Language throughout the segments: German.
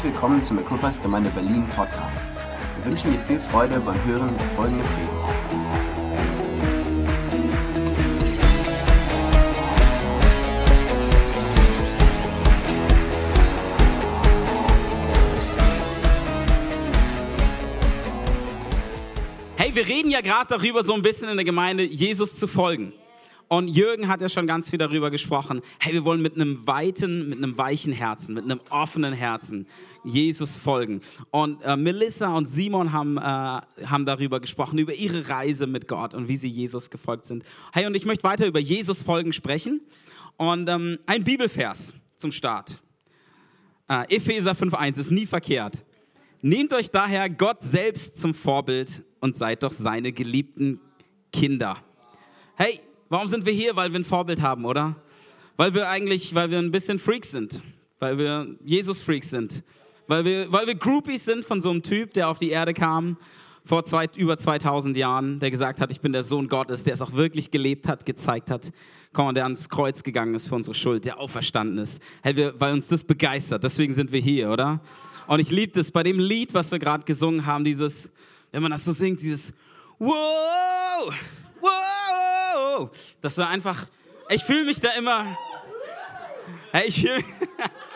Herzlich willkommen zum Equippers Gemeinde Berlin Podcast. Wir wünschen dir viel Freude beim Hören der folgenden Predigt. Hey, wir reden ja gerade darüber, so ein bisschen in der Gemeinde, Jesus zu folgen. Und Jürgen hat ja schon ganz viel darüber gesprochen. Hey, wir wollen mit einem weiten, mit einem weichen Herzen, mit einem offenen Herzen Jesus folgen. Und äh, Melissa und Simon haben, äh, haben darüber gesprochen, über ihre Reise mit Gott und wie sie Jesus gefolgt sind. Hey, und ich möchte weiter über Jesus folgen sprechen. Und ähm, ein Bibelvers zum Start. Äh, Epheser 5.1 ist nie verkehrt. Nehmt euch daher Gott selbst zum Vorbild und seid doch seine geliebten Kinder. Hey, Warum sind wir hier? Weil wir ein Vorbild haben, oder? Weil wir eigentlich, weil wir ein bisschen Freaks sind. Weil wir Jesus-Freaks sind. Weil wir, weil wir Groupies sind von so einem Typ, der auf die Erde kam vor zwei, über 2000 Jahren, der gesagt hat, ich bin der Sohn Gottes, der es auch wirklich gelebt hat, gezeigt hat. Komm der ans Kreuz gegangen ist für unsere Schuld, der auferstanden ist. Hey, wir, weil uns das begeistert, deswegen sind wir hier, oder? Und ich liebe das bei dem Lied, was wir gerade gesungen haben, dieses, wenn man das so singt, dieses Wow! wow, das war einfach, ich fühle mich da immer, ich fühle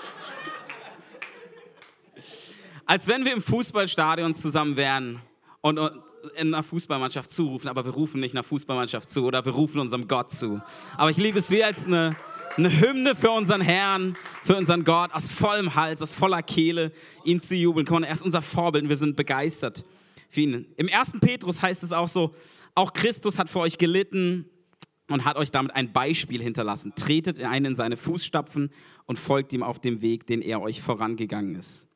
als wenn wir im Fußballstadion zusammen wären und in einer Fußballmannschaft zurufen, aber wir rufen nicht einer Fußballmannschaft zu oder wir rufen unserem Gott zu. Aber ich liebe es wie als eine, eine Hymne für unseren Herrn, für unseren Gott, aus vollem Hals, aus voller Kehle, ihn zu jubeln. Komm, er ist unser Vorbild und wir sind begeistert für ihn. Im ersten Petrus heißt es auch so, auch Christus hat für euch gelitten und hat euch damit ein Beispiel hinterlassen. Tretet ein in seine Fußstapfen und folgt ihm auf dem Weg, den er euch vorangegangen ist.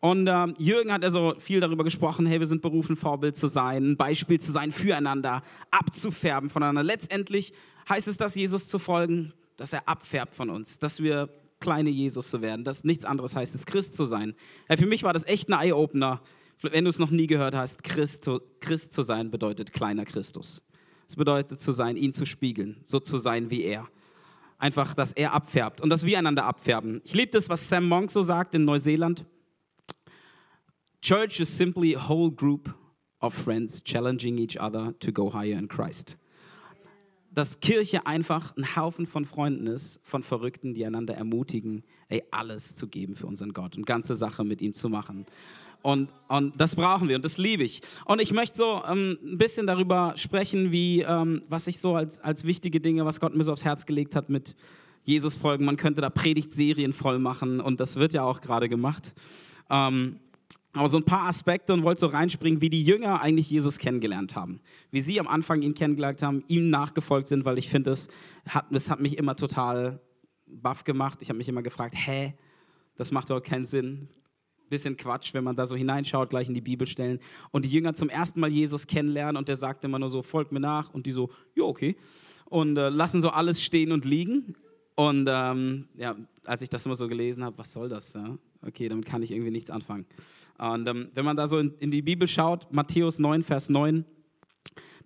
Und äh, Jürgen hat also viel darüber gesprochen, hey, wir sind berufen, Vorbild zu sein, ein Beispiel zu sein füreinander, abzufärben voneinander. Letztendlich heißt es, dass Jesus zu folgen, dass er abfärbt von uns, dass wir kleine Jesus zu werden, dass nichts anderes heißt, es Christ zu sein. Hey, für mich war das echt ein Eye-Opener, wenn du es noch nie gehört hast, Christ Christ zu sein bedeutet kleiner Christus. Es bedeutet zu sein, ihn zu spiegeln, so zu sein wie er. Einfach, dass er abfärbt und dass wir einander abfärben. Ich liebe das, was Sam Monk so sagt in Neuseeland. Church is simply a whole group of friends challenging each other to go higher in Christ. Dass Kirche einfach ein Haufen von Freunden ist, von Verrückten, die einander ermutigen, ey, alles zu geben für unseren Gott und ganze Sache mit ihm zu machen. Und, und das brauchen wir und das liebe ich. Und ich möchte so ähm, ein bisschen darüber sprechen, wie, ähm, was ich so als, als wichtige Dinge, was Gott mir so aufs Herz gelegt hat mit Jesus folgen. Man könnte da Predigtserien voll machen und das wird ja auch gerade gemacht. Ähm, aber so ein paar Aspekte und wollte so reinspringen, wie die Jünger eigentlich Jesus kennengelernt haben. Wie sie am Anfang ihn kennengelernt haben, ihm nachgefolgt sind, weil ich finde, das hat, hat mich immer total baff gemacht. Ich habe mich immer gefragt, hä, das macht überhaupt keinen Sinn bisschen Quatsch, wenn man da so hineinschaut, gleich in die Bibelstellen. Und die Jünger zum ersten Mal Jesus kennenlernen und der sagt immer nur so, folgt mir nach. Und die so, ja, okay. Und äh, lassen so alles stehen und liegen. Und ähm, ja, als ich das immer so gelesen habe, was soll das? Ja? Okay, damit kann ich irgendwie nichts anfangen. Und ähm, wenn man da so in, in die Bibel schaut, Matthäus 9, Vers 9,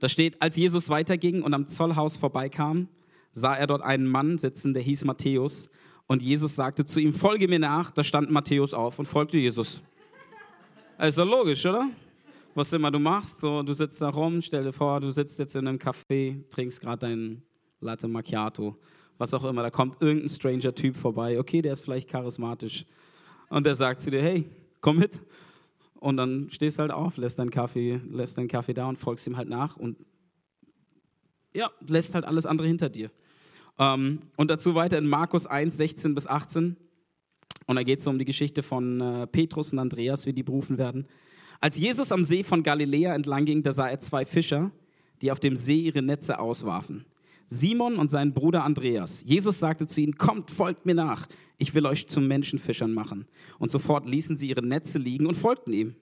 da steht, als Jesus weiterging und am Zollhaus vorbeikam, sah er dort einen Mann sitzen, der hieß Matthäus. Und Jesus sagte zu ihm, folge mir nach. Da stand Matthäus auf und folgte Jesus. ist doch logisch, oder? Was immer du machst, so, du sitzt da rum, stell dir vor, du sitzt jetzt in einem Café, trinkst gerade deinen Latte Macchiato, was auch immer, da kommt irgendein stranger Typ vorbei, okay, der ist vielleicht charismatisch und der sagt zu dir, hey, komm mit. Und dann stehst du halt auf, lässt deinen Kaffee, lässt deinen Kaffee da und folgst ihm halt nach und ja, lässt halt alles andere hinter dir. Ähm, und dazu weiter in Markus 1, 16 bis 18. Und da geht es um die Geschichte von äh, Petrus und Andreas, wie die berufen werden. Als Jesus am See von Galiläa entlang ging, da sah er zwei Fischer, die auf dem See ihre Netze auswarfen. Simon und sein Bruder Andreas. Jesus sagte zu ihnen, kommt, folgt mir nach, ich will euch zu Menschenfischern machen. Und sofort ließen sie ihre Netze liegen und folgten ihm.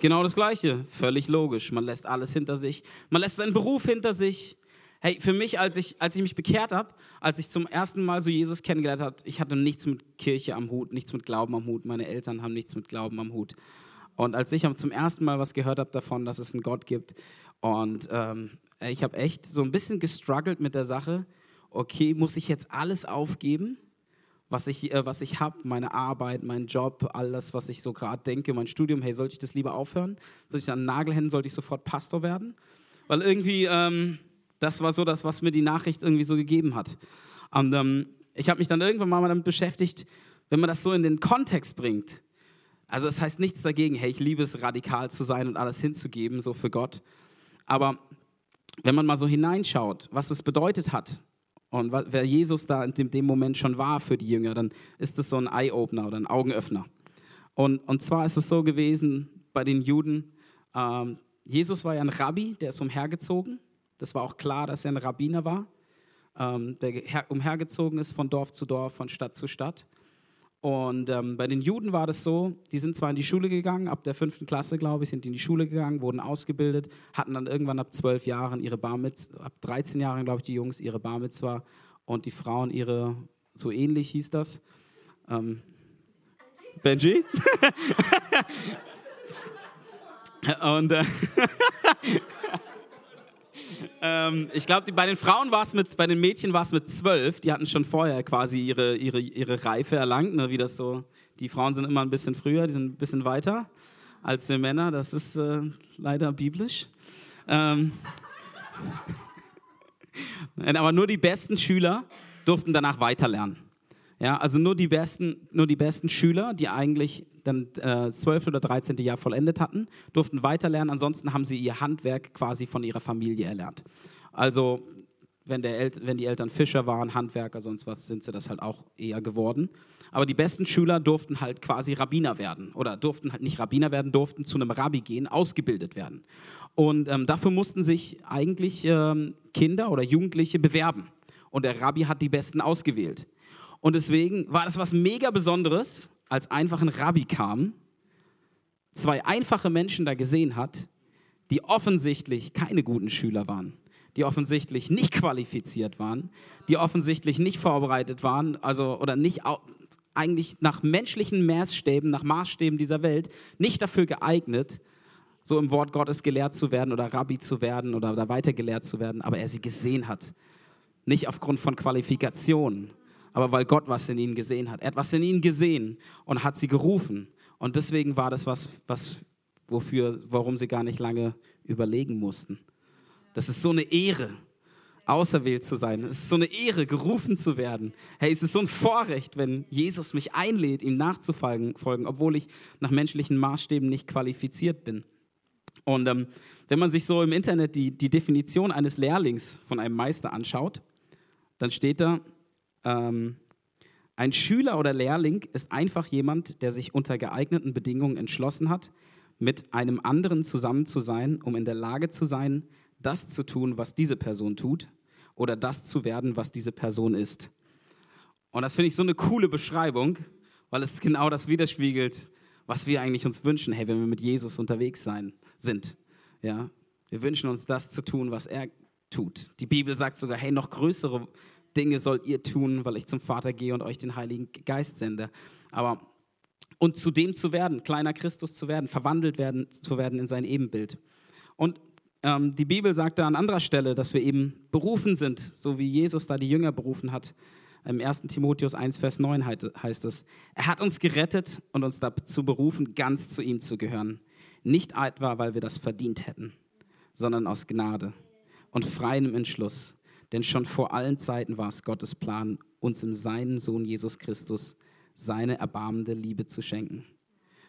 Genau das Gleiche, völlig logisch. Man lässt alles hinter sich, man lässt seinen Beruf hinter sich, Hey, für mich, als ich, als ich mich bekehrt habe, als ich zum ersten Mal so Jesus kennengelernt habe, ich hatte nichts mit Kirche am Hut, nichts mit Glauben am Hut. Meine Eltern haben nichts mit Glauben am Hut. Und als ich zum ersten Mal was gehört habe davon, dass es einen Gott gibt, und ähm, ich habe echt so ein bisschen gestruggelt mit der Sache, okay, muss ich jetzt alles aufgeben, was ich, äh, ich habe, meine Arbeit, mein Job, alles, was ich so gerade denke, mein Studium, hey, sollte ich das lieber aufhören? Soll ich an den Nagel hängen? Sollte ich sofort Pastor werden? Weil irgendwie, ähm, das war so das, was mir die Nachricht irgendwie so gegeben hat. Und ähm, ich habe mich dann irgendwann mal damit beschäftigt, wenn man das so in den Kontext bringt. Also es das heißt nichts dagegen, hey, ich liebe es, radikal zu sein und alles hinzugeben, so für Gott. Aber wenn man mal so hineinschaut, was es bedeutet hat, und wer Jesus da in dem Moment schon war für die Jünger, dann ist es so ein Eye-Opener oder ein Augenöffner. Und, und zwar ist es so gewesen bei den Juden, ähm, Jesus war ja ein Rabbi, der ist umhergezogen. Das war auch klar, dass er ein Rabbiner war, ähm, der umhergezogen ist von Dorf zu Dorf, von Stadt zu Stadt. Und ähm, bei den Juden war das so, die sind zwar in die Schule gegangen, ab der fünften Klasse, glaube ich, sind die in die Schule gegangen, wurden ausgebildet, hatten dann irgendwann ab zwölf Jahren ihre Bar Mitzvah, ab 13 Jahren, glaube ich, die Jungs ihre Bar Mitzvah und die Frauen ihre, so ähnlich hieß das. Ähm, Benji? und äh, ähm, ich glaube, bei den Frauen war es mit, bei den Mädchen war es mit zwölf. Die hatten schon vorher quasi ihre, ihre, ihre Reife erlangt, ne, wie das so. Die Frauen sind immer ein bisschen früher, die sind ein bisschen weiter als wir Männer. Das ist äh, leider biblisch. Ähm, aber nur die besten Schüler durften danach weiterlernen. Ja, also nur die besten, nur die besten Schüler, die eigentlich dann äh, 12. oder 13. Jahr vollendet hatten, durften weiterlernen. Ansonsten haben sie ihr Handwerk quasi von ihrer Familie erlernt. Also wenn, der El wenn die Eltern Fischer waren, Handwerker, sonst was, sind sie das halt auch eher geworden. Aber die besten Schüler durften halt quasi Rabbiner werden oder durften halt nicht Rabbiner werden, durften zu einem Rabbi gehen, ausgebildet werden. Und ähm, dafür mussten sich eigentlich ähm, Kinder oder Jugendliche bewerben. Und der Rabbi hat die Besten ausgewählt. Und deswegen war das was mega Besonderes, als einfach ein Rabbi kam, zwei einfache Menschen da gesehen hat, die offensichtlich keine guten Schüler waren, die offensichtlich nicht qualifiziert waren, die offensichtlich nicht vorbereitet waren, also oder nicht eigentlich nach menschlichen Maßstäben, nach Maßstäben dieser Welt nicht dafür geeignet, so im Wort Gottes gelehrt zu werden oder Rabbi zu werden oder da weiter gelehrt zu werden, aber er sie gesehen hat. Nicht aufgrund von Qualifikationen, aber weil Gott was in ihnen gesehen hat. Er hat was in ihnen gesehen und hat sie gerufen. Und deswegen war das was, was wofür, warum sie gar nicht lange überlegen mussten. Das ist so eine Ehre, auserwählt zu sein. Es ist so eine Ehre, gerufen zu werden. Hey, es ist so ein Vorrecht, wenn Jesus mich einlädt, ihm nachzufolgen, obwohl ich nach menschlichen Maßstäben nicht qualifiziert bin. Und ähm, wenn man sich so im Internet die, die Definition eines Lehrlings von einem Meister anschaut, dann steht da, ähm, ein Schüler oder Lehrling ist einfach jemand, der sich unter geeigneten Bedingungen entschlossen hat, mit einem anderen zusammen zu sein, um in der Lage zu sein, das zu tun, was diese Person tut oder das zu werden, was diese Person ist. Und das finde ich so eine coole Beschreibung, weil es genau das widerspiegelt, was wir eigentlich uns wünschen, hey, wenn wir mit Jesus unterwegs sein, sind. Ja? Wir wünschen uns das zu tun, was er tut. Die Bibel sagt sogar, hey, noch größere Dinge sollt ihr tun, weil ich zum Vater gehe und euch den Heiligen Geist sende. Aber und zu dem zu werden, kleiner Christus zu werden, verwandelt werden, zu werden in sein Ebenbild. Und ähm, die Bibel sagt da an anderer Stelle, dass wir eben berufen sind, so wie Jesus da die Jünger berufen hat. Im 1. Timotheus 1, Vers 9 heißt es, er hat uns gerettet und uns dazu berufen, ganz zu ihm zu gehören. Nicht etwa, weil wir das verdient hätten, sondern aus Gnade und freiem Entschluss. Denn schon vor allen Zeiten war es Gottes Plan, uns in seinem Sohn Jesus Christus seine erbarmende Liebe zu schenken.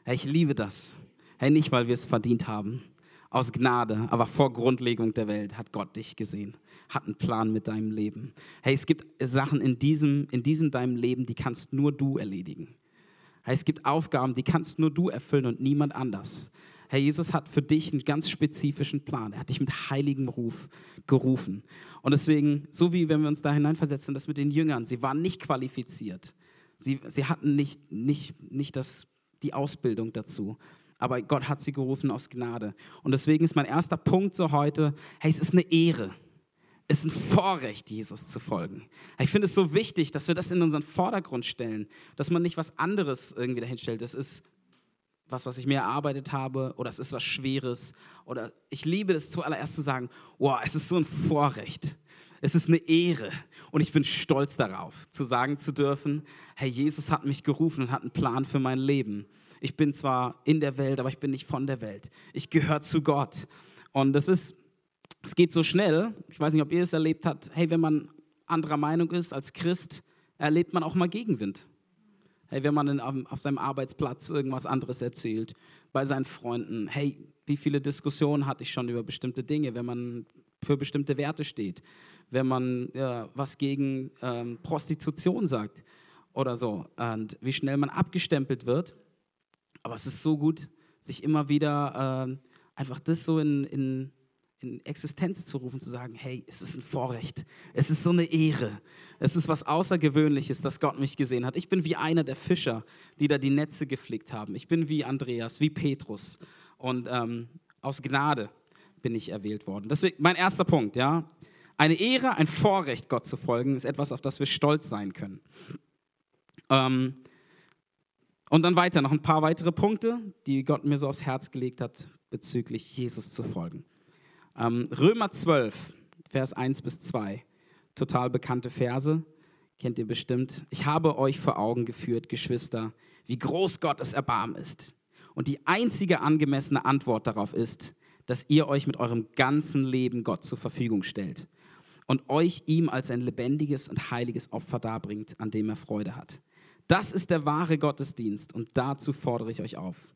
Hey, ich liebe das. Hey, nicht, weil wir es verdient haben, aus Gnade, aber vor Grundlegung der Welt hat Gott dich gesehen, hat einen Plan mit deinem Leben. Hey, es gibt Sachen in diesem, in diesem deinem Leben, die kannst nur du erledigen. Hey, es gibt Aufgaben, die kannst nur du erfüllen und niemand anders. Herr Jesus hat für dich einen ganz spezifischen Plan. Er hat dich mit heiligem Ruf gerufen. Und deswegen, so wie wenn wir uns da hineinversetzen, das mit den Jüngern, sie waren nicht qualifiziert. Sie, sie hatten nicht, nicht, nicht das, die Ausbildung dazu. Aber Gott hat sie gerufen aus Gnade. Und deswegen ist mein erster Punkt so heute, hey, es ist eine Ehre. Es ist ein Vorrecht, Jesus zu folgen. Ich finde es so wichtig, dass wir das in unseren Vordergrund stellen, dass man nicht was anderes irgendwie dahinstellt. Es ist was, was ich mir erarbeitet habe, oder es ist was Schweres. Oder ich liebe es zuallererst zu sagen, wow, es ist so ein Vorrecht. Es ist eine Ehre. Und ich bin stolz darauf, zu sagen zu dürfen, hey, Jesus hat mich gerufen und hat einen Plan für mein Leben. Ich bin zwar in der Welt, aber ich bin nicht von der Welt. Ich gehöre zu Gott. Und das ist, es geht so schnell. Ich weiß nicht, ob ihr es erlebt habt. Hey, wenn man anderer Meinung ist als Christ, erlebt man auch mal Gegenwind. Hey, wenn man auf, seinem Arbeitsplatz irgendwas anderes erzählt, bei seinen Freunden. Hey, wie viele Diskussionen hatte ich schon über bestimmte Dinge, wenn man für bestimmte Werte steht, wenn man ja, was gegen ähm, Prostitution sagt oder so und wie schnell man abgestempelt wird. Aber es ist so gut, sich immer wieder äh, einfach das so in, in, in Existenz zu rufen, zu sagen, hey, es ist ein Vorrecht, es ist so eine Ehre, es ist was Außergewöhnliches, dass Gott mich gesehen hat. Ich bin wie einer der Fischer, die da die Netze geflickt haben. Ich bin wie Andreas, wie Petrus und ähm, aus Gnade bin ich erwählt worden. Deswegen mein erster Punkt, ja, eine Ehre, ein Vorrecht, Gott zu folgen, ist etwas, auf das wir stolz sein können. Ähm, und dann weiter, noch ein paar weitere Punkte, die Gott mir so aufs Herz gelegt hat, bezüglich Jesus zu folgen. Ähm, Römer 12, Vers 1 bis 2, total bekannte Verse, kennt ihr bestimmt. Ich habe euch vor Augen geführt, Geschwister, wie groß Gottes Erbarmen ist. Und die einzige angemessene Antwort darauf ist, dass ihr euch mit eurem ganzen Leben Gott zur Verfügung stellt und euch ihm als ein lebendiges und heiliges Opfer darbringt, an dem er Freude hat. Das ist der wahre Gottesdienst und dazu fordere ich euch auf.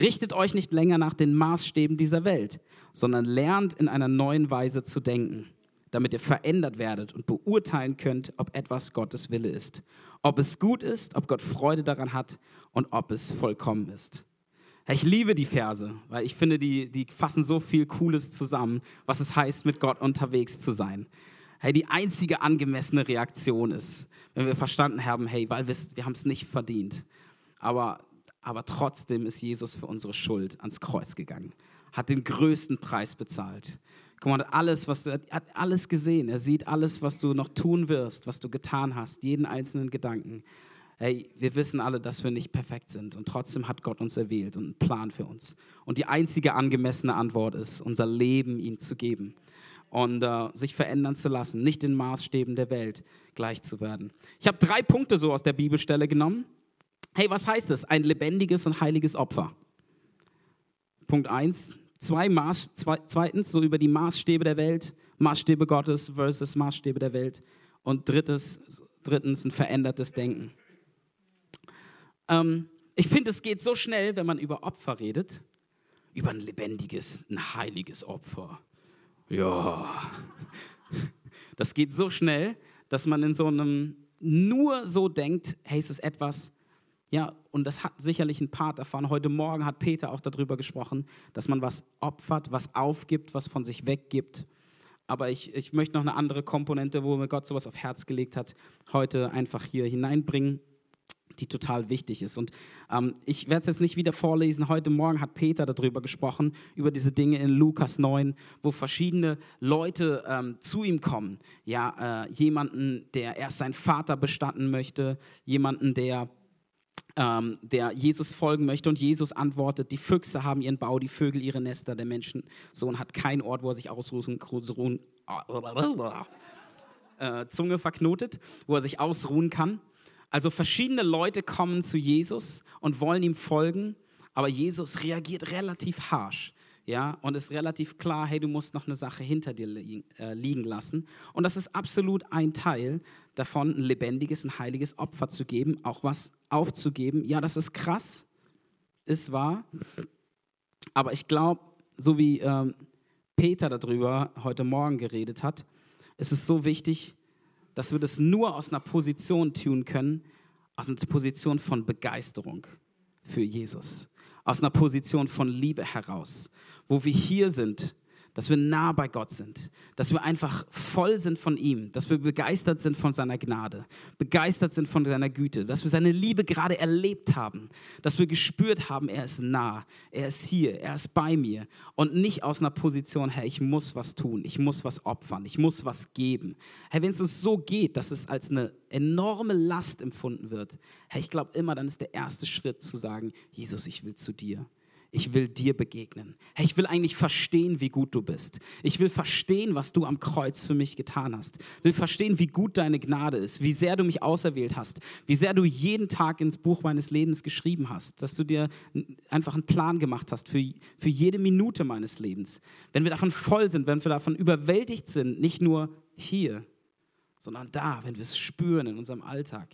Richtet euch nicht länger nach den Maßstäben dieser Welt, sondern lernt in einer neuen Weise zu denken, damit ihr verändert werdet und beurteilen könnt, ob etwas Gottes Wille ist, ob es gut ist, ob Gott Freude daran hat und ob es vollkommen ist. Ich liebe die Verse, weil ich finde, die, die fassen so viel Cooles zusammen, was es heißt, mit Gott unterwegs zu sein. Hey, die einzige angemessene Reaktion ist, wenn wir verstanden haben, hey, weil wir, wir haben es nicht verdient. Aber, aber trotzdem ist Jesus für unsere Schuld ans Kreuz gegangen, hat den größten Preis bezahlt. Guck mal, hat alles, was er hat alles gesehen. Er sieht alles, was du noch tun wirst, was du getan hast, jeden einzelnen Gedanken. Hey, wir wissen alle, dass wir nicht perfekt sind und trotzdem hat Gott uns erwählt und einen Plan für uns. Und die einzige angemessene Antwort ist, unser Leben ihm zu geben und äh, sich verändern zu lassen, nicht den Maßstäben der Welt gleich zu werden. Ich habe drei Punkte so aus der Bibelstelle genommen. Hey, was heißt das? Ein lebendiges und heiliges Opfer. Punkt 1. Zwei Maß, zwei, zweitens, so über die Maßstäbe der Welt, Maßstäbe Gottes versus Maßstäbe der Welt. Und drittes, drittens, ein verändertes Denken. Ähm, ich finde, es geht so schnell, wenn man über Opfer redet, über ein lebendiges, ein heiliges Opfer ja. Das geht so schnell, dass man in so einem nur so denkt, hey, es ist etwas, ja, und das hat sicherlich ein Part davon. Heute Morgen hat Peter auch darüber gesprochen, dass man was opfert, was aufgibt, was von sich weggibt. Aber ich, ich möchte noch eine andere Komponente, wo mir Gott sowas auf Herz gelegt hat, heute einfach hier hineinbringen die total wichtig ist. Und ähm, ich werde es jetzt nicht wieder vorlesen. Heute Morgen hat Peter darüber gesprochen, über diese Dinge in Lukas 9, wo verschiedene Leute ähm, zu ihm kommen. Ja, äh, jemanden, der erst seinen Vater bestatten möchte, jemanden, der ähm, der Jesus folgen möchte. Und Jesus antwortet, die Füchse haben ihren Bau, die Vögel ihre Nester, der Menschensohn hat keinen Ort, wo er sich ausruhen, ruhen, äh, Zunge verknotet, wo er sich ausruhen kann. Also verschiedene Leute kommen zu Jesus und wollen ihm folgen, aber Jesus reagiert relativ harsh. Ja, und ist relativ klar, hey, du musst noch eine Sache hinter dir äh, liegen lassen. Und das ist absolut ein Teil davon, ein lebendiges, ein heiliges Opfer zu geben, auch was aufzugeben. Ja, das ist krass, ist wahr. Aber ich glaube, so wie ähm, Peter darüber heute Morgen geredet hat, ist es so wichtig, dass wir das nur aus einer Position tun können, aus einer Position von Begeisterung für Jesus, aus einer Position von Liebe heraus, wo wir hier sind dass wir nah bei Gott sind, dass wir einfach voll sind von ihm, dass wir begeistert sind von seiner Gnade, begeistert sind von seiner Güte, dass wir seine Liebe gerade erlebt haben, dass wir gespürt haben, er ist nah, er ist hier, er ist bei mir und nicht aus einer Position, Herr, ich muss was tun, ich muss was opfern, ich muss was geben. Herr, wenn es uns so geht, dass es als eine enorme Last empfunden wird, Herr, ich glaube immer, dann ist der erste Schritt zu sagen, Jesus, ich will zu dir ich will dir begegnen. Hey, ich will eigentlich verstehen, wie gut du bist. Ich will verstehen, was du am Kreuz für mich getan hast. Ich will verstehen, wie gut deine Gnade ist, wie sehr du mich auserwählt hast, wie sehr du jeden Tag ins Buch meines Lebens geschrieben hast, dass du dir einfach einen Plan gemacht hast für, für jede Minute meines Lebens. Wenn wir davon voll sind, wenn wir davon überwältigt sind, nicht nur hier, sondern da, wenn wir es spüren in unserem Alltag,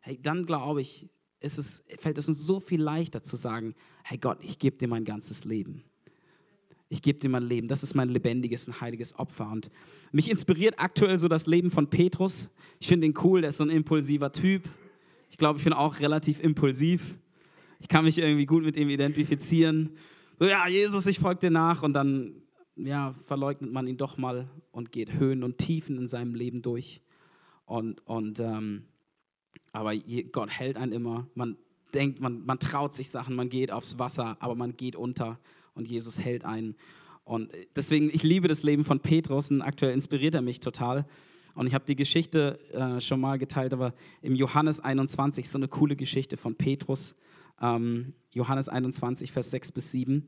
hey, dann glaube ich, ist es, fällt es uns so viel leichter zu sagen, hey Gott, ich gebe dir mein ganzes Leben. Ich gebe dir mein Leben. Das ist mein lebendiges und heiliges Opfer. Und mich inspiriert aktuell so das Leben von Petrus. Ich finde ihn cool, der ist so ein impulsiver Typ. Ich glaube, ich bin auch relativ impulsiv. Ich kann mich irgendwie gut mit ihm identifizieren. So, ja, Jesus, ich folge dir nach. Und dann ja, verleugnet man ihn doch mal und geht Höhen und Tiefen in seinem Leben durch. Und, und ähm, aber Gott hält einen immer. Man denkt, man, man traut sich Sachen, man geht aufs Wasser, aber man geht unter und Jesus hält einen. Und deswegen, ich liebe das Leben von Petrus und aktuell inspiriert er mich total. Und ich habe die Geschichte äh, schon mal geteilt, aber im Johannes 21 so eine coole Geschichte von Petrus. Ähm, Johannes 21, Vers 6 bis 7.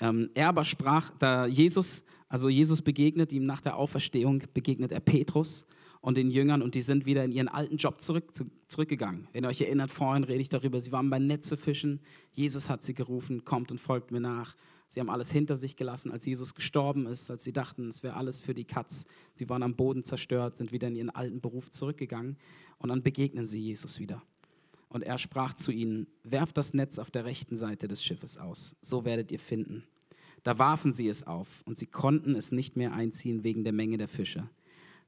Ähm, er aber sprach, da Jesus, also Jesus begegnet ihm nach der Auferstehung, begegnet er Petrus und den Jüngern und die sind wieder in ihren alten Job zurück, zu, zurückgegangen. Wenn ihr euch erinnert, vorhin rede ich darüber, sie waren bei Netze fischen, Jesus hat sie gerufen, kommt und folgt mir nach. Sie haben alles hinter sich gelassen, als Jesus gestorben ist, als sie dachten, es wäre alles für die Katz. Sie waren am Boden zerstört, sind wieder in ihren alten Beruf zurückgegangen und dann begegnen sie Jesus wieder. Und er sprach zu ihnen, werft das Netz auf der rechten Seite des Schiffes aus, so werdet ihr finden. Da warfen sie es auf und sie konnten es nicht mehr einziehen wegen der Menge der Fische.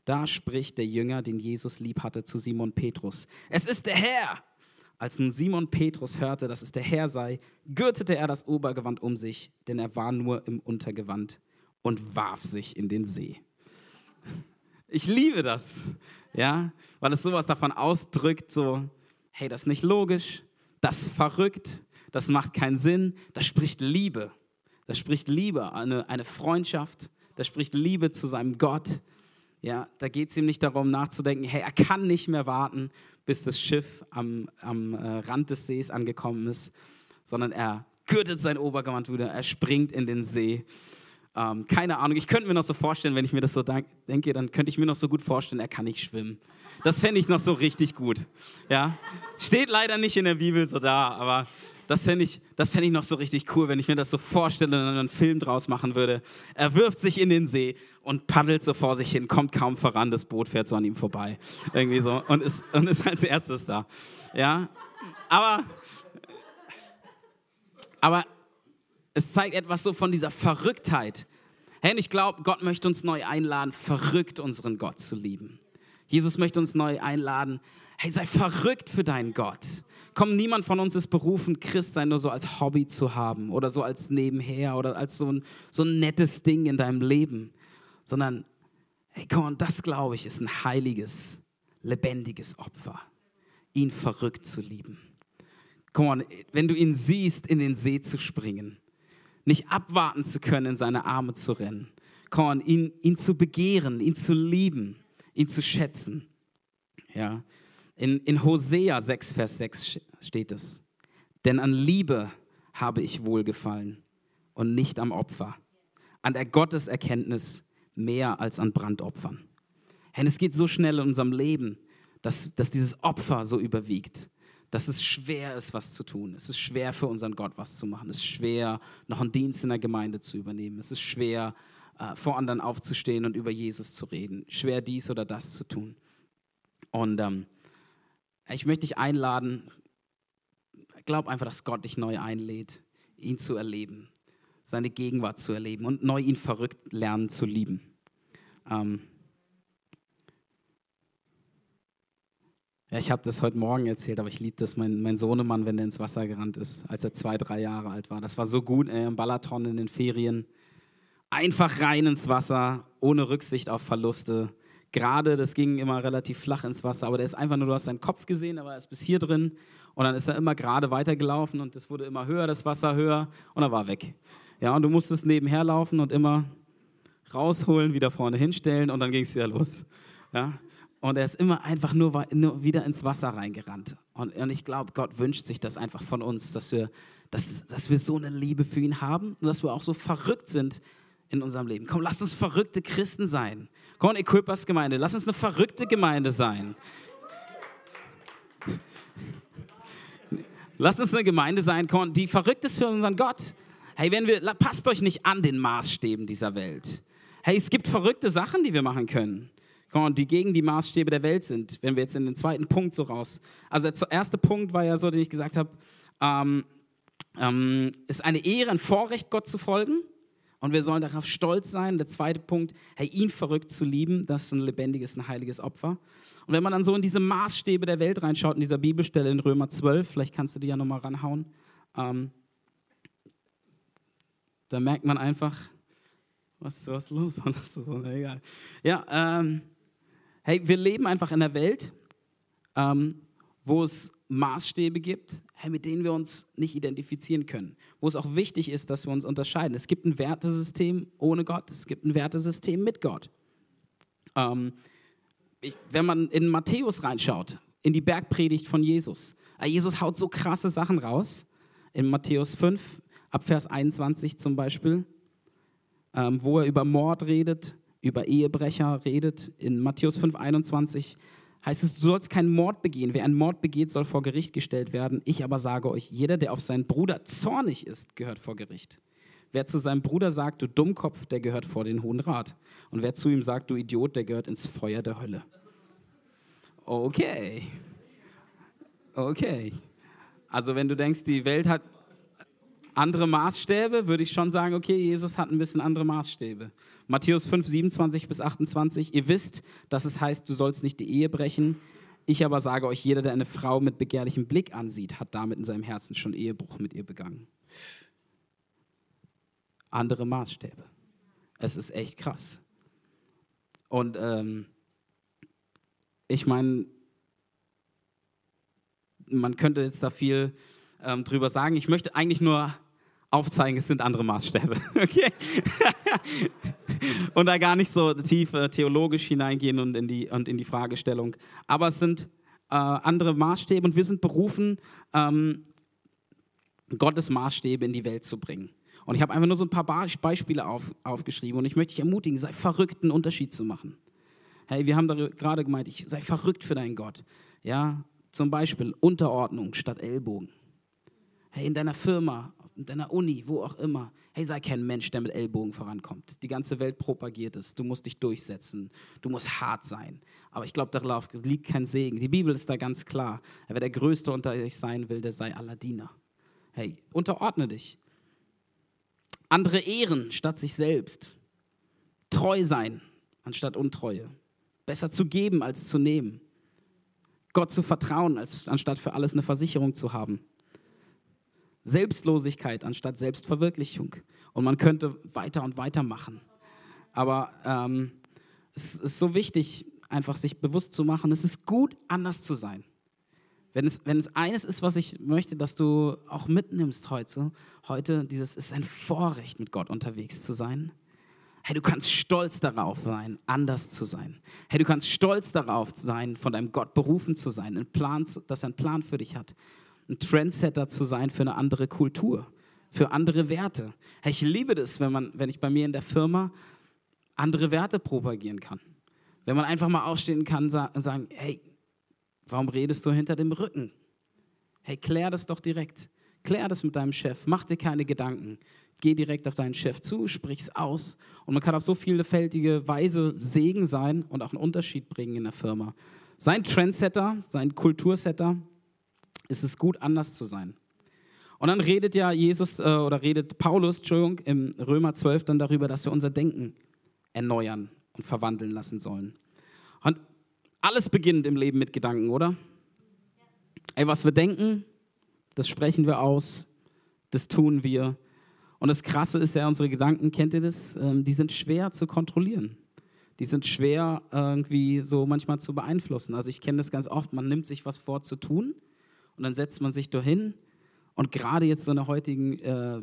Da spricht der Jünger, den Jesus lieb hatte, zu Simon Petrus. Es ist der Herr! Als nun Simon Petrus hörte, dass es der Herr sei, gürtete er das Obergewand um sich, denn er war nur im Untergewand und warf sich in den See. Ich liebe das, ja, weil es sowas davon ausdrückt, so, hey, das ist nicht logisch, das ist verrückt, das macht keinen Sinn, das spricht Liebe, das spricht Liebe, eine, eine Freundschaft, das spricht Liebe zu seinem Gott, ja, da geht es ihm nicht darum nachzudenken, hey, er kann nicht mehr warten, bis das Schiff am, am äh, Rand des Sees angekommen ist, sondern er gürtet sein Obergewand wieder, er springt in den See. Ähm, keine Ahnung, ich könnte mir noch so vorstellen, wenn ich mir das so denke, dann könnte ich mir noch so gut vorstellen, er kann nicht schwimmen. Das fände ich noch so richtig gut. Ja? Steht leider nicht in der Bibel so da, aber das fände ich, fänd ich noch so richtig cool, wenn ich mir das so vorstelle und einen Film draus machen würde. Er wirft sich in den See und paddelt so vor sich hin, kommt kaum voran, das Boot fährt so an ihm vorbei. Irgendwie so und ist, und ist als erstes da. Ja, aber, aber es zeigt etwas so von dieser Verrücktheit. Hey, ich glaube, Gott möchte uns neu einladen, verrückt unseren Gott zu lieben. Jesus möchte uns neu einladen, hey, sei verrückt für deinen Gott. Komm, niemand von uns ist berufen, Christ sein nur so als Hobby zu haben oder so als nebenher oder als so ein, so ein nettes Ding in deinem Leben, sondern, hey, komm, und das glaube ich ist ein heiliges, lebendiges Opfer, ihn verrückt zu lieben. Komm, wenn du ihn siehst, in den See zu springen, nicht abwarten zu können, in seine Arme zu rennen, komm, ihn, ihn zu begehren, ihn zu lieben, ihn zu schätzen. Ja, in, in Hosea 6, Vers 6 steht es. Denn an Liebe habe ich wohlgefallen und nicht am Opfer, an der Gotteserkenntnis mehr als an Brandopfern. Denn es geht so schnell in unserem Leben, dass, dass dieses Opfer so überwiegt, dass es schwer ist, was zu tun. Es ist schwer für unseren Gott was zu machen. Es ist schwer, noch einen Dienst in der Gemeinde zu übernehmen. Es ist schwer, äh, vor anderen aufzustehen und über Jesus zu reden. Schwer, dies oder das zu tun. Und ähm, ich möchte dich einladen, glaub einfach, dass Gott dich neu einlädt, ihn zu erleben, seine Gegenwart zu erleben und neu ihn verrückt lernen zu lieben. Ähm ja, ich habe das heute Morgen erzählt, aber ich liebe das, mein, mein Sohnemann, wenn er ins Wasser gerannt ist, als er zwei, drei Jahre alt war. Das war so gut, ey, im Balaton in den Ferien. Einfach rein ins Wasser, ohne Rücksicht auf Verluste gerade, das ging immer relativ flach ins Wasser, aber der ist einfach nur, du hast seinen Kopf gesehen, aber er ist bis hier drin und dann ist er immer gerade weitergelaufen und es wurde immer höher, das Wasser höher und er war weg. Ja, und du musstest nebenher laufen und immer rausholen, wieder vorne hinstellen und dann ging es wieder los. Ja, und er ist immer einfach nur, nur wieder ins Wasser reingerannt. Und, und ich glaube, Gott wünscht sich das einfach von uns, dass wir, dass, dass wir so eine Liebe für ihn haben und dass wir auch so verrückt sind in unserem Leben. Komm, lass uns verrückte Christen sein. Komm, Equippers Gemeinde, lass uns eine verrückte Gemeinde sein. Lass uns eine Gemeinde sein, die verrückt ist für unseren Gott. Hey, wenn wir, passt euch nicht an den Maßstäben dieser Welt. Hey, es gibt verrückte Sachen, die wir machen können, die gegen die Maßstäbe der Welt sind, wenn wir jetzt in den zweiten Punkt so raus. Also der erste Punkt war ja so, den ich gesagt habe, ähm, ähm, ist eine Ehre, ein Vorrecht, Gott zu folgen. Und wir sollen darauf stolz sein. Der zweite Punkt, hey, ihn verrückt zu lieben, das ist ein lebendiges, ein heiliges Opfer. Und wenn man dann so in diese Maßstäbe der Welt reinschaut, in dieser Bibelstelle in Römer 12, vielleicht kannst du die ja nochmal ranhauen, ähm, da merkt man einfach, was, was los war. Das ist so, egal. Ja, ähm, hey, wir leben einfach in einer Welt, ähm, wo es Maßstäbe gibt, hey, mit denen wir uns nicht identifizieren können. Wo es auch wichtig ist, dass wir uns unterscheiden. Es gibt ein Wertesystem ohne Gott, es gibt ein Wertesystem mit Gott. Ähm, ich, wenn man in Matthäus reinschaut, in die Bergpredigt von Jesus, ah, Jesus haut so krasse Sachen raus. In Matthäus 5, ab Vers 21 zum Beispiel, ähm, wo er über Mord redet, über Ehebrecher redet. In Matthäus 5, 21 heißt es, du sollst keinen Mord begehen. Wer einen Mord begeht, soll vor Gericht gestellt werden. Ich aber sage euch, jeder, der auf seinen Bruder zornig ist, gehört vor Gericht. Wer zu seinem Bruder sagt, du Dummkopf, der gehört vor den Hohen Rat. Und wer zu ihm sagt, du Idiot, der gehört ins Feuer der Hölle. Okay. Okay. Also wenn du denkst, die Welt hat andere Maßstäbe, würde ich schon sagen, okay, Jesus hat ein bisschen andere Maßstäbe. Matthäus 5, 27 bis 28, ihr wisst, dass es heißt, du sollst nicht die Ehe brechen. Ich aber sage euch, jeder, der eine Frau mit begehrlichem Blick ansieht, hat damit in seinem Herzen schon Ehebruch mit ihr begangen andere Maßstäbe. Es ist echt krass. Und ähm, ich meine, man könnte jetzt da viel ähm, drüber sagen. Ich möchte eigentlich nur aufzeigen, es sind andere Maßstäbe. Okay? und da gar nicht so tief äh, theologisch hineingehen und in, die, und in die Fragestellung. Aber es sind äh, andere Maßstäbe und wir sind berufen, ähm, Gottes Maßstäbe in die Welt zu bringen. Und ich habe einfach nur so ein paar Beispiele auf, aufgeschrieben und ich möchte dich ermutigen, sei verrückt, einen Unterschied zu machen. Hey, wir haben gerade gemeint, ich sei verrückt für deinen Gott. Ja, zum Beispiel Unterordnung statt Ellbogen. Hey, in deiner Firma, in deiner Uni, wo auch immer. Hey, sei kein Mensch, der mit Ellbogen vorankommt. Die ganze Welt propagiert es. Du musst dich durchsetzen. Du musst hart sein. Aber ich glaube, darauf liegt kein Segen. Die Bibel ist da ganz klar. Wer der Größte unter euch sein will, der sei aller. Hey, unterordne dich andere ehren statt sich selbst, treu sein anstatt Untreue, besser zu geben als zu nehmen, Gott zu vertrauen, als, anstatt für alles eine Versicherung zu haben, Selbstlosigkeit anstatt Selbstverwirklichung. Und man könnte weiter und weiter machen. Aber ähm, es ist so wichtig, einfach sich bewusst zu machen, es ist gut, anders zu sein. Wenn es, wenn es eines ist, was ich möchte, dass du auch mitnimmst heute, heute dieses ist ein Vorrecht, mit Gott unterwegs zu sein. Hey, du kannst stolz darauf sein, anders zu sein. Hey, du kannst stolz darauf sein, von deinem Gott berufen zu sein, einen Plan, dass er einen Plan für dich hat. Ein Trendsetter zu sein für eine andere Kultur, für andere Werte. Ich liebe das, wenn, man, wenn ich bei mir in der Firma andere Werte propagieren kann. Wenn man einfach mal aufstehen kann und sagen, hey, Warum redest du hinter dem Rücken? Hey, klär das doch direkt. Klär das mit deinem Chef. Mach dir keine Gedanken. Geh direkt auf deinen Chef zu, sprich's aus. Und man kann auf so vielfältige Weise Segen sein und auch einen Unterschied bringen in der Firma. Sein Trendsetter, sein Kultursetter, ist es gut, anders zu sein. Und dann redet ja Jesus äh, oder redet Paulus, Entschuldigung, im Römer 12 dann darüber, dass wir unser Denken erneuern und verwandeln lassen sollen. Und alles beginnt im Leben mit Gedanken, oder? Ey, was wir denken, das sprechen wir aus, das tun wir. Und das Krasse ist ja, unsere Gedanken, kennt ihr das? Ähm, die sind schwer zu kontrollieren. Die sind schwer irgendwie so manchmal zu beeinflussen. Also ich kenne das ganz oft, man nimmt sich was vor zu tun und dann setzt man sich dahin. Und gerade jetzt so in der heutigen äh,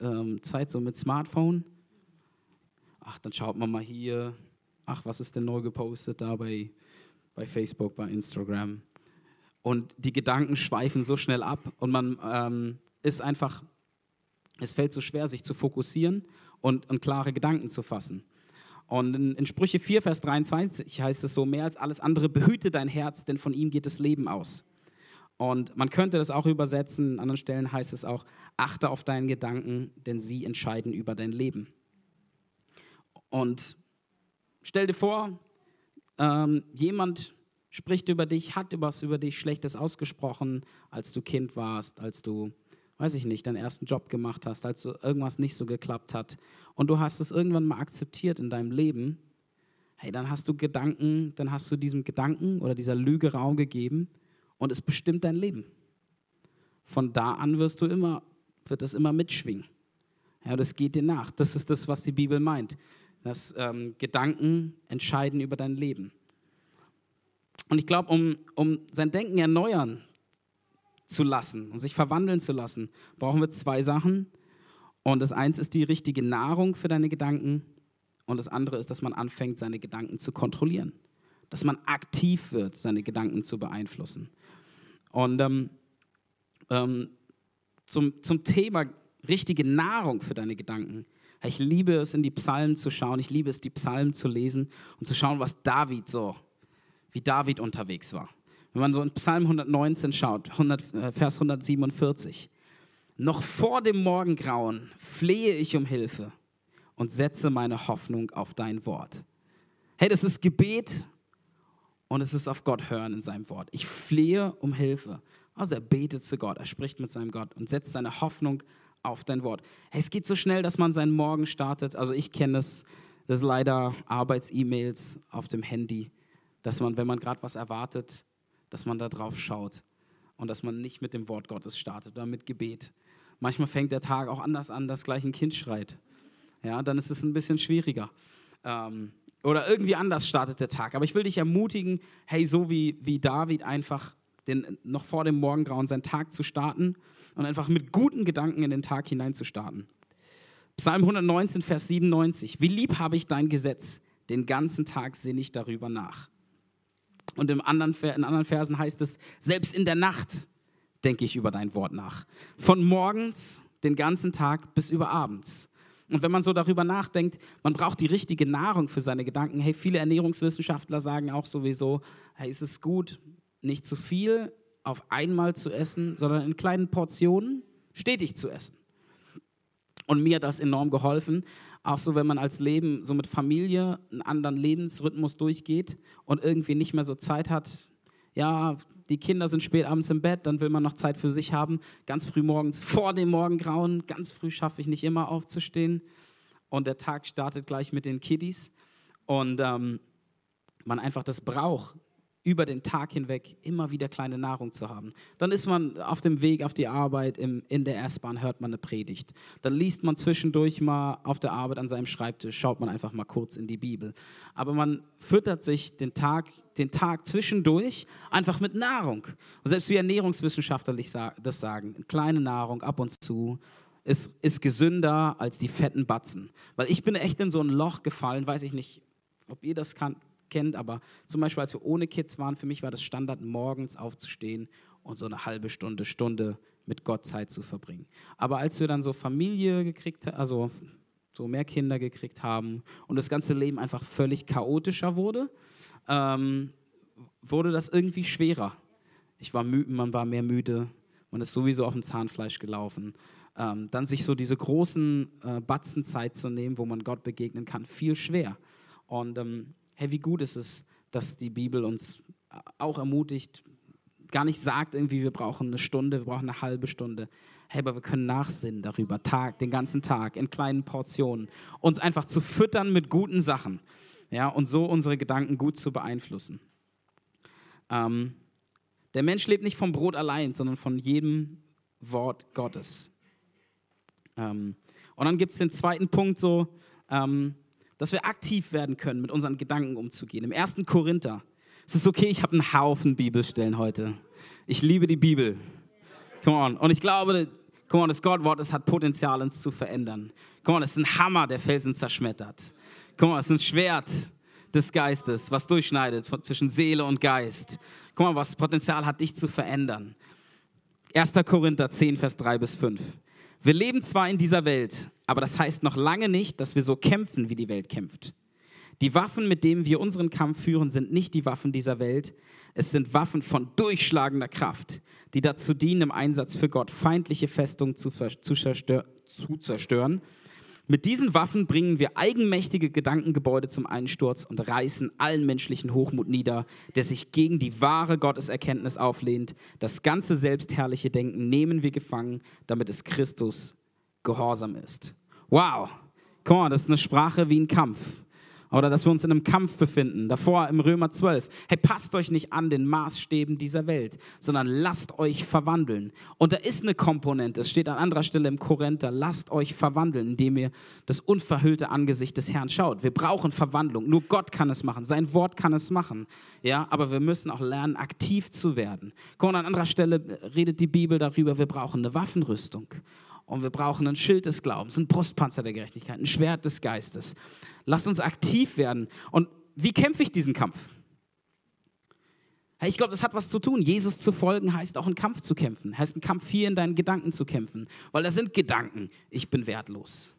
äh, Zeit, so mit Smartphone, ach, dann schaut man mal hier, ach, was ist denn neu gepostet da bei bei Facebook, bei Instagram. Und die Gedanken schweifen so schnell ab und man ähm, ist einfach, es fällt so schwer, sich zu fokussieren und, und klare Gedanken zu fassen. Und in, in, Sprüche 4, Vers 23 heißt es so, mehr als alles andere, behüte dein Herz, denn von ihm geht das Leben aus. Und man könnte das auch übersetzen, an anderen Stellen heißt es auch, achte auf deinen Gedanken, denn sie entscheiden über dein Leben. Und stell dir vor, ähm, jemand spricht über dich, hat was über dich Schlechtes ausgesprochen, als du Kind warst, als du, weiß ich nicht, deinen ersten Job gemacht hast, als du irgendwas nicht so geklappt hat. Und du hast es irgendwann mal akzeptiert in deinem Leben, hey, dann hast du Gedanken, dann hast du diesem Gedanken oder dieser Lüge Raum gegeben und es bestimmt dein Leben. Von da an wirst du immer, wird es immer mitschwingen. Ja, das geht dir nach. Das ist das, was die Bibel meint. Dass ähm, Gedanken entscheiden über dein Leben. Und ich glaube, um, um sein Denken erneuern zu lassen und sich verwandeln zu lassen, brauchen wir zwei Sachen. Und das eins ist die richtige Nahrung für deine Gedanken. Und das andere ist, dass man anfängt, seine Gedanken zu kontrollieren. Dass man aktiv wird, seine Gedanken zu beeinflussen. Und ähm, ähm, zum, zum Thema richtige Nahrung für deine Gedanken. Ich liebe es, in die Psalmen zu schauen. Ich liebe es, die Psalmen zu lesen und zu schauen, was David so, wie David unterwegs war. Wenn man so in Psalm 119 schaut, 100, äh, Vers 147. Noch vor dem Morgengrauen flehe ich um Hilfe und setze meine Hoffnung auf dein Wort. Hey, das ist Gebet und es ist auf Gott hören in seinem Wort. Ich flehe um Hilfe. Also er betet zu Gott, er spricht mit seinem Gott und setzt seine Hoffnung auf dein Wort. Hey, es geht so schnell, dass man seinen Morgen startet. Also ich kenne das, das ist leider Arbeits-E-Mails auf dem Handy, dass man, wenn man gerade was erwartet, dass man da drauf schaut und dass man nicht mit dem Wort Gottes startet oder mit Gebet. Manchmal fängt der Tag auch anders an, dass gleich ein Kind schreit. Ja, dann ist es ein bisschen schwieriger. Ähm, oder irgendwie anders startet der Tag. Aber ich will dich ermutigen, hey, so wie, wie David einfach den, noch vor dem Morgengrauen seinen Tag zu starten und einfach mit guten Gedanken in den Tag hinein zu starten. Psalm 119, Vers 97. Wie lieb habe ich dein Gesetz, den ganzen Tag sinne ich darüber nach. Und im anderen, in anderen Versen heißt es, selbst in der Nacht denke ich über dein Wort nach. Von morgens den ganzen Tag bis über abends. Und wenn man so darüber nachdenkt, man braucht die richtige Nahrung für seine Gedanken. Hey, viele Ernährungswissenschaftler sagen auch sowieso, hey, ist es gut, nicht zu viel auf einmal zu essen, sondern in kleinen Portionen stetig zu essen. Und mir hat das enorm geholfen, auch so, wenn man als Leben, so mit Familie, einen anderen Lebensrhythmus durchgeht und irgendwie nicht mehr so Zeit hat, ja, die Kinder sind spät abends im Bett, dann will man noch Zeit für sich haben. Ganz früh morgens vor dem Morgengrauen, ganz früh schaffe ich nicht immer aufzustehen. Und der Tag startet gleich mit den Kiddies. Und ähm, man einfach das braucht, über den Tag hinweg immer wieder kleine Nahrung zu haben. Dann ist man auf dem Weg auf die Arbeit, im, in der S-Bahn hört man eine Predigt. Dann liest man zwischendurch mal auf der Arbeit an seinem Schreibtisch, schaut man einfach mal kurz in die Bibel. Aber man füttert sich den Tag, den Tag zwischendurch einfach mit Nahrung. Und selbst wie Ernährungswissenschaftler das sagen, kleine Nahrung ab und zu ist, ist gesünder als die fetten Batzen. Weil ich bin echt in so ein Loch gefallen, weiß ich nicht, ob ihr das kann, kennt, aber zum Beispiel, als wir ohne Kids waren, für mich war das Standard, morgens aufzustehen und so eine halbe Stunde, Stunde mit Gott Zeit zu verbringen. Aber als wir dann so Familie gekriegt haben, also so mehr Kinder gekriegt haben und das ganze Leben einfach völlig chaotischer wurde, ähm, wurde das irgendwie schwerer. Ich war müde, man war mehr müde, man ist sowieso auf dem Zahnfleisch gelaufen. Ähm, dann sich so diese großen äh, Batzen Zeit zu nehmen, wo man Gott begegnen kann, viel schwer. Und ähm, hey, wie gut ist es, dass die Bibel uns auch ermutigt, gar nicht sagt irgendwie, wir brauchen eine Stunde, wir brauchen eine halbe Stunde. Hey, aber wir können nachsinnen darüber, Tag, den ganzen Tag, in kleinen Portionen, uns einfach zu füttern mit guten Sachen, ja, und so unsere Gedanken gut zu beeinflussen. Ähm, der Mensch lebt nicht vom Brot allein, sondern von jedem Wort Gottes. Ähm, und dann gibt es den zweiten Punkt so, ähm, dass wir aktiv werden können, mit unseren Gedanken umzugehen. Im 1. Korinther. Es ist okay, ich habe einen Haufen Bibelstellen heute. Ich liebe die Bibel. Come on. Und ich glaube, come on, das Gottwort, hat Potenzial, uns zu verändern. Come on, es ist ein Hammer, der Felsen zerschmettert. Come on, es ist ein Schwert des Geistes, was durchschneidet von, zwischen Seele und Geist. Guck mal, was Potenzial hat, dich zu verändern. 1. Korinther 10, Vers 3 bis 5. Wir leben zwar in dieser Welt, aber das heißt noch lange nicht, dass wir so kämpfen, wie die Welt kämpft. Die Waffen, mit denen wir unseren Kampf führen, sind nicht die Waffen dieser Welt. Es sind Waffen von durchschlagender Kraft, die dazu dienen, im Einsatz für Gott feindliche Festungen zu, zu, zu zerstören. Mit diesen Waffen bringen wir eigenmächtige Gedankengebäude zum Einsturz und reißen allen menschlichen Hochmut nieder, der sich gegen die wahre Gotteserkenntnis auflehnt. Das ganze selbstherrliche Denken nehmen wir gefangen, damit es Christus gehorsam ist. Wow, komm on, das ist eine Sprache wie ein Kampf oder dass wir uns in einem Kampf befinden. Davor im Römer 12. Hey, passt euch nicht an den Maßstäben dieser Welt, sondern lasst euch verwandeln. Und da ist eine Komponente, es steht an anderer Stelle im Korinther, lasst euch verwandeln, indem ihr das unverhüllte Angesicht des Herrn schaut. Wir brauchen Verwandlung. Nur Gott kann es machen. Sein Wort kann es machen. Ja, aber wir müssen auch lernen, aktiv zu werden. Komm, an anderer Stelle redet die Bibel darüber, wir brauchen eine Waffenrüstung. Und wir brauchen ein Schild des Glaubens, ein Brustpanzer der Gerechtigkeit, ein Schwert des Geistes. Lasst uns aktiv werden. Und wie kämpfe ich diesen Kampf? Ich glaube, das hat was zu tun. Jesus zu folgen heißt auch einen Kampf zu kämpfen. Heißt einen Kampf hier in deinen Gedanken zu kämpfen. Weil das sind Gedanken. Ich bin wertlos.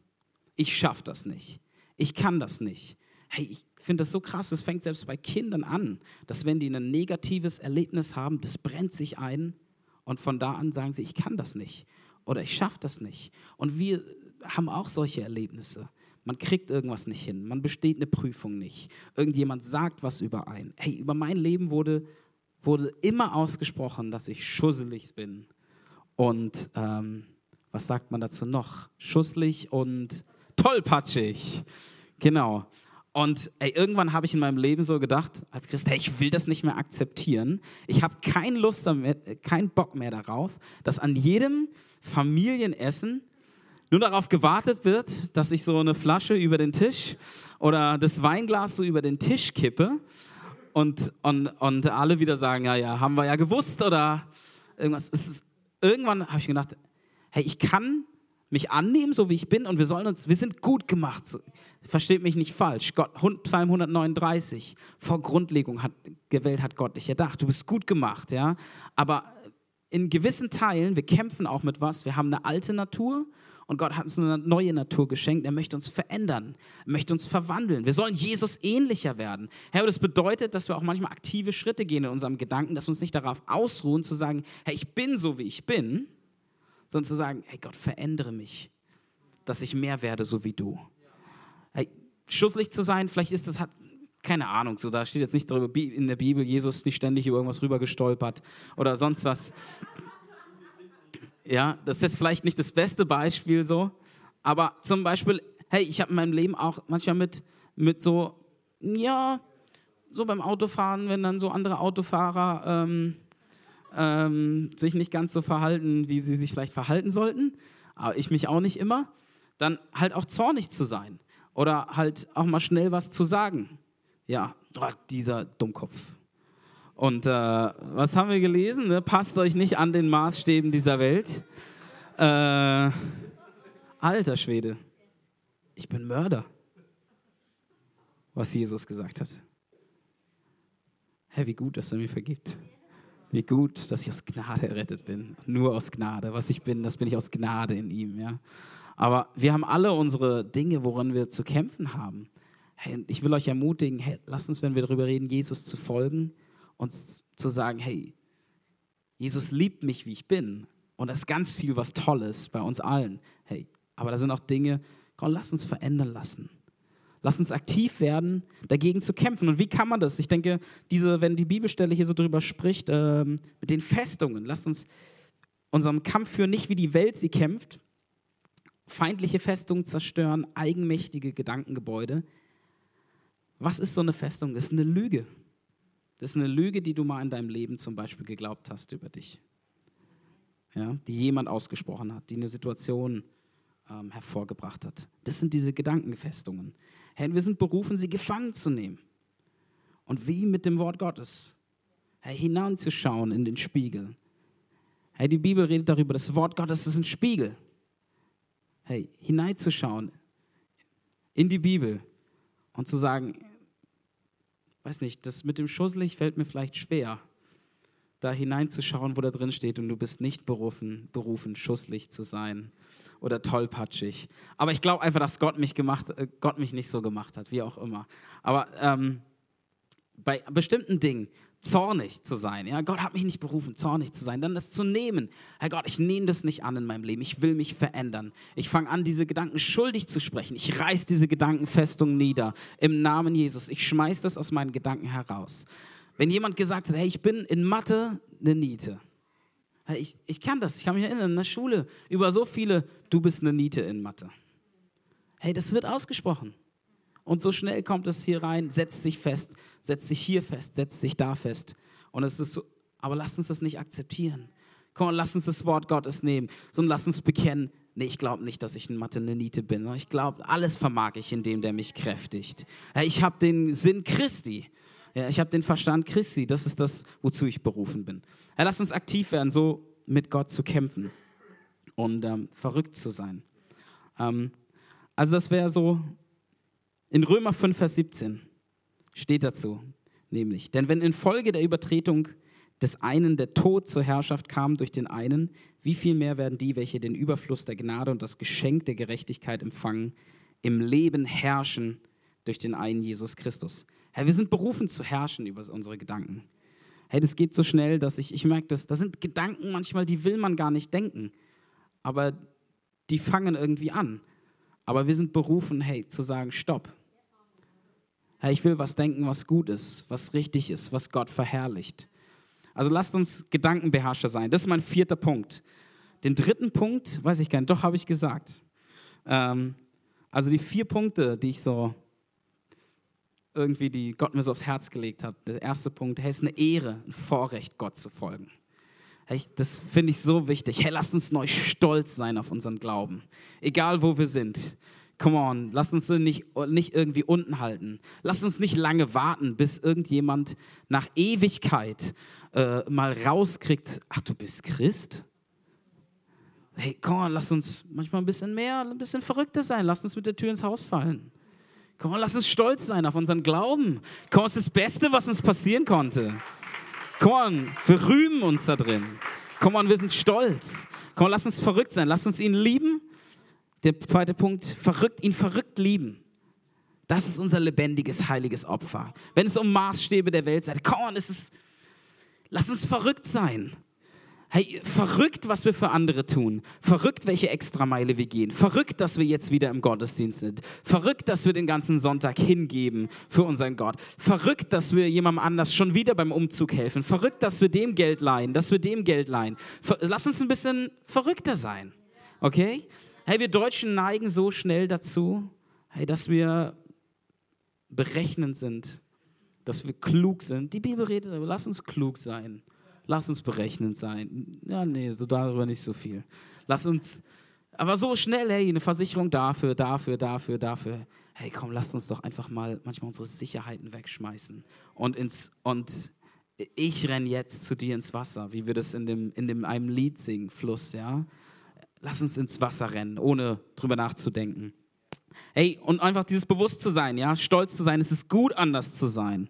Ich schaffe das nicht. Ich kann das nicht. Hey, ich finde das so krass. Es fängt selbst bei Kindern an, dass wenn die ein negatives Erlebnis haben, das brennt sich ein. Und von da an sagen sie, ich kann das nicht oder ich schaffe das nicht. Und wir haben auch solche Erlebnisse. Man kriegt irgendwas nicht hin, man besteht eine Prüfung nicht. Irgendjemand sagt was über einen. Hey, über mein Leben wurde, wurde immer ausgesprochen, dass ich schusselig bin. Und ähm, was sagt man dazu noch? Schusslich und tollpatschig. Genau. Und ey, irgendwann habe ich in meinem Leben so gedacht, als Christ, hey, ich will das nicht mehr akzeptieren. Ich habe keine Lust damit, keinen Bock mehr darauf, dass an jedem Familienessen nur darauf gewartet wird, dass ich so eine Flasche über den Tisch oder das Weinglas so über den Tisch kippe und, und, und alle wieder sagen, ja, ja, haben wir ja gewusst oder irgendwas. Ist, irgendwann habe ich gedacht, hey, ich kann mich annehmen, so wie ich bin, und wir sollen uns, wir sind gut gemacht. Versteht mich nicht falsch. Gott, Psalm 139, vor Grundlegung hat, gewählt hat Gott dich erdacht. Du bist gut gemacht, ja. Aber in gewissen Teilen, wir kämpfen auch mit was. Wir haben eine alte Natur und Gott hat uns eine neue Natur geschenkt. Er möchte uns verändern, er möchte uns verwandeln. Wir sollen Jesus ähnlicher werden. Herr, das bedeutet, dass wir auch manchmal aktive Schritte gehen in unserem Gedanken, dass wir uns nicht darauf ausruhen, zu sagen, hey, ich bin so, wie ich bin, sondern zu sagen, hey Gott, verändere mich, dass ich mehr werde, so wie du. Schusslich zu sein, vielleicht ist das, hat, keine Ahnung, so da steht jetzt nicht darüber in der Bibel, Jesus nicht ständig über irgendwas rüber gestolpert oder sonst was. Ja, das ist jetzt vielleicht nicht das beste Beispiel so, aber zum Beispiel, hey, ich habe in meinem Leben auch manchmal mit, mit so, ja, so beim Autofahren, wenn dann so andere Autofahrer ähm, ähm, sich nicht ganz so verhalten, wie sie sich vielleicht verhalten sollten, aber ich mich auch nicht immer, dann halt auch zornig zu sein oder halt auch mal schnell was zu sagen. Ja, oh, dieser Dummkopf. Und äh, was haben wir gelesen? Ne? Passt euch nicht an den Maßstäben dieser Welt. Äh, alter Schwede, ich bin Mörder, was Jesus gesagt hat. Hey, wie gut, dass er mir vergibt. Wie gut, dass ich aus Gnade errettet bin. Nur aus Gnade. Was ich bin, das bin ich aus Gnade in ihm. Ja? Aber wir haben alle unsere Dinge, woran wir zu kämpfen haben. Hey, ich will euch ermutigen, hey, lasst uns, wenn wir darüber reden, Jesus zu folgen, uns zu sagen, hey, Jesus liebt mich, wie ich bin. Und da ist ganz viel, was Tolles bei uns allen. Hey, aber da sind auch Dinge, komm, lass uns verändern lassen. Lass uns aktiv werden, dagegen zu kämpfen. Und wie kann man das? Ich denke, diese, wenn die Bibelstelle hier so drüber spricht, ähm, mit den Festungen, lasst uns unserem Kampf führen, nicht wie die Welt sie kämpft, feindliche Festungen zerstören, eigenmächtige Gedankengebäude. Was ist so eine Festung? Das ist eine Lüge. Das ist eine Lüge, die du mal in deinem Leben zum Beispiel geglaubt hast über dich. Ja, die jemand ausgesprochen hat, die eine Situation ähm, hervorgebracht hat. Das sind diese Gedankenfestungen. Herr, wir sind berufen, sie gefangen zu nehmen. Und wie mit dem Wort Gottes. Herr, hineinzuschauen in den Spiegel. Hey, die Bibel redet darüber, das Wort Gottes ist ein Spiegel. Hey, hineinzuschauen in die Bibel und zu sagen, weiß nicht, das mit dem Schusselig fällt mir vielleicht schwer. da hineinzuschauen, wo da drin steht und du bist nicht berufen, berufen, schusslich zu sein oder tollpatschig. Aber ich glaube einfach, dass Gott mich gemacht, äh, Gott mich nicht so gemacht hat, wie auch immer. Aber ähm, bei bestimmten Dingen zornig zu sein. Ja, Gott hat mich nicht berufen, zornig zu sein, dann das zu nehmen. Herr Gott, ich nehme das nicht an in meinem Leben. Ich will mich verändern. Ich fange an, diese Gedanken schuldig zu sprechen. Ich reiß diese Gedankenfestung nieder im Namen Jesus. Ich schmeiß das aus meinen Gedanken heraus. Wenn jemand gesagt hat, hey, ich bin in Mathe eine Niete. Ich, ich kann das, ich kann mich erinnern, in der Schule über so viele, du bist eine Niete in Mathe. Hey, das wird ausgesprochen. Und so schnell kommt es hier rein, setzt sich fest, setzt sich hier fest, setzt sich da fest. Und es ist so, aber lasst uns das nicht akzeptieren. Komm, lass uns das Wort Gottes nehmen, sondern lass uns bekennen, nee, ich glaube nicht, dass ich in Mathe eine Niete bin. Ich glaube, alles vermag ich in dem, der mich kräftigt. Ich habe den Sinn Christi. Ich habe den Verstand Christi. Das ist das, wozu ich berufen bin. Lass uns aktiv werden, so mit Gott zu kämpfen und ähm, verrückt zu sein. Ähm, also das wäre so in Römer 5, Vers 17 steht dazu, nämlich, denn wenn infolge der Übertretung des einen der Tod zur Herrschaft kam durch den einen, wie viel mehr werden die, welche den Überfluss der Gnade und das Geschenk der Gerechtigkeit empfangen, im Leben herrschen durch den einen Jesus Christus. Hey, wir sind berufen zu herrschen über unsere Gedanken. Hey, das geht so schnell, dass ich, ich merke, das, das sind Gedanken manchmal, die will man gar nicht denken, aber die fangen irgendwie an. Aber wir sind berufen, hey, zu sagen, stopp. Hey, ich will was denken, was gut ist, was richtig ist, was Gott verherrlicht. Also lasst uns Gedankenbeherrscher sein. Das ist mein vierter Punkt. Den dritten Punkt, weiß ich gar nicht, doch habe ich gesagt. Ähm, also die vier Punkte, die ich so irgendwie, die Gott mir so aufs Herz gelegt hat. Der erste Punkt, hey, es ist eine Ehre, ein Vorrecht, Gott zu folgen. Das finde ich so wichtig. Hey, lasst uns neu stolz sein auf unseren Glauben. Egal wo wir sind. Come on, lass uns nicht, nicht irgendwie unten halten. Lass uns nicht lange warten, bis irgendjemand nach Ewigkeit äh, mal rauskriegt, ach, du bist Christ? Hey, komm on, lass uns manchmal ein bisschen mehr, ein bisschen verrückter sein. Lass uns mit der Tür ins Haus fallen. Komm on, lass uns stolz sein auf unseren Glauben. Komm, es ist das Beste, was uns passieren konnte. Komm on, wir rühmen uns da drin. Komm on, wir sind stolz. Komm on, lass uns verrückt sein. Lass uns ihn lieben der zweite Punkt, verrückt, ihn verrückt lieben. Das ist unser lebendiges, heiliges Opfer. Wenn es um Maßstäbe der Welt geht, komm on, es ist, lass uns verrückt sein. Hey, verrückt, was wir für andere tun. Verrückt, welche Extrameile wir gehen. Verrückt, dass wir jetzt wieder im Gottesdienst sind. Verrückt, dass wir den ganzen Sonntag hingeben für unseren Gott. Verrückt, dass wir jemandem anders schon wieder beim Umzug helfen. Verrückt, dass wir dem Geld leihen, dass wir dem Geld leihen. Lass uns ein bisschen verrückter sein. Okay? Hey, wir Deutschen neigen so schnell dazu, hey, dass wir berechnend sind, dass wir klug sind. Die Bibel redet aber, lass uns klug sein. Lass uns berechnend sein. Ja, nee, so darüber nicht so viel. Lass uns, aber so schnell, hey, eine Versicherung dafür, dafür, dafür, dafür. Hey, komm, lass uns doch einfach mal manchmal unsere Sicherheiten wegschmeißen und ins, und ich renn jetzt zu dir ins Wasser, wie wir das in dem, in dem einem Lied singen, Fluss, ja lass uns ins Wasser rennen, ohne drüber nachzudenken. Hey, und einfach dieses Bewusstsein, ja, stolz zu sein, es ist gut, anders zu sein.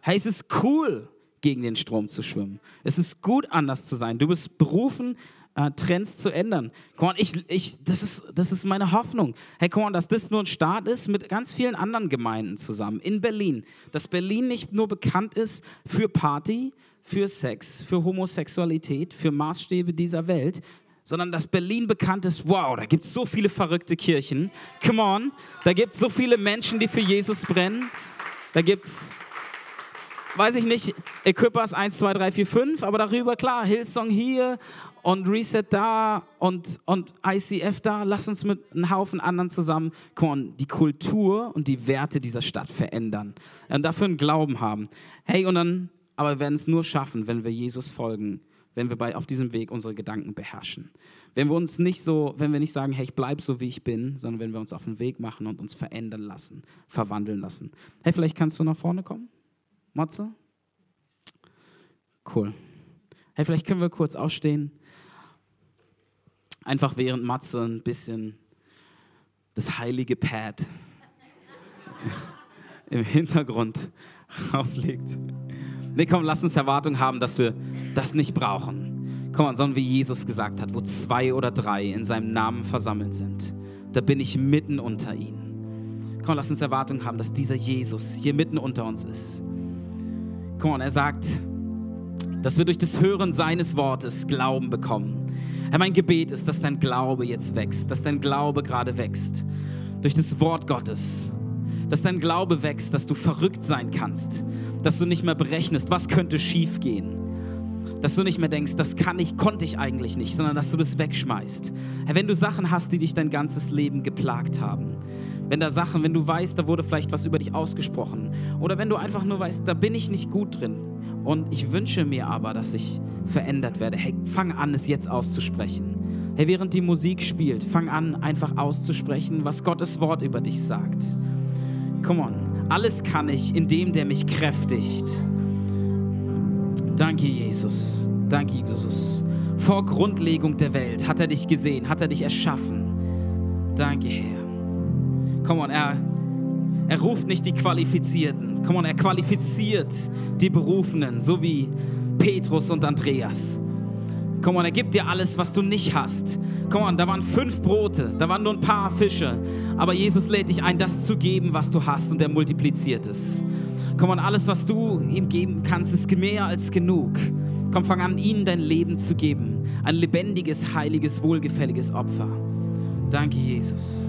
Hey, es ist cool, gegen den Strom zu schwimmen. Es ist gut, anders zu sein. Du bist berufen, äh, Trends zu ändern. On, ich, ich, das, ist, das ist meine Hoffnung. Hey, komm dass das nur ein Start ist mit ganz vielen anderen Gemeinden zusammen in Berlin. Dass Berlin nicht nur bekannt ist für Party, für Sex, für Homosexualität, für Maßstäbe dieser Welt, sondern dass Berlin bekannt ist, wow, da gibt es so viele verrückte Kirchen. Come on, da gibt es so viele Menschen, die für Jesus brennen. Da gibt es, weiß ich nicht, Equippers 1, 2, 3, 4, 5, aber darüber, klar, Hillsong hier und Reset da und, und ICF da. Lass uns mit einem Haufen anderen zusammen die Kultur und die Werte dieser Stadt verändern und dafür einen Glauben haben. Hey, und dann, aber wir werden es nur schaffen, wenn wir Jesus folgen wenn wir bei, auf diesem Weg unsere Gedanken beherrschen. Wenn wir uns nicht so, wenn wir nicht sagen, hey, ich bleibe so, wie ich bin, sondern wenn wir uns auf den Weg machen und uns verändern lassen, verwandeln lassen. Hey, vielleicht kannst du nach vorne kommen? Matze? Cool. Hey, vielleicht können wir kurz aufstehen. Einfach während Matze ein bisschen das heilige Pad im Hintergrund auflegt. Nee, komm, lass uns Erwartung haben, dass wir das nicht brauchen. Komm on, sondern wie Jesus gesagt hat, wo zwei oder drei in seinem Namen versammelt sind, da bin ich mitten unter ihnen. Komm, lass uns Erwartung haben, dass dieser Jesus hier mitten unter uns ist. Komm on, er sagt, dass wir durch das Hören seines Wortes Glauben bekommen. Herr, mein Gebet ist, dass dein Glaube jetzt wächst, dass dein Glaube gerade wächst. Durch das Wort Gottes. Dass dein Glaube wächst, dass du verrückt sein kannst. Dass du nicht mehr berechnest, was könnte schiefgehen. Dass du nicht mehr denkst, das kann ich, konnte ich eigentlich nicht, sondern dass du das wegschmeißt. Herr, wenn du Sachen hast, die dich dein ganzes Leben geplagt haben, wenn da Sachen, wenn du weißt, da wurde vielleicht was über dich ausgesprochen, oder wenn du einfach nur weißt, da bin ich nicht gut drin, und ich wünsche mir aber, dass ich verändert werde. Hey, fang an, es jetzt auszusprechen. Hey, während die Musik spielt, fang an, einfach auszusprechen, was Gottes Wort über dich sagt. Come on. Alles kann ich in dem, der mich kräftigt. Danke, Jesus. Danke, Jesus. Vor Grundlegung der Welt hat er dich gesehen, hat er dich erschaffen. Danke, Herr. Come on, er, er ruft nicht die Qualifizierten. Komm on, er qualifiziert die Berufenen, so wie Petrus und Andreas. Komm on, er gibt dir alles, was du nicht hast. Komm on, da waren fünf Brote, da waren nur ein paar Fische. Aber Jesus lädt dich ein, das zu geben, was du hast und er multipliziert es. Komm on, alles, was du ihm geben kannst, ist mehr als genug. Komm, fang an, ihm dein Leben zu geben. Ein lebendiges, heiliges, wohlgefälliges Opfer. Danke, Jesus.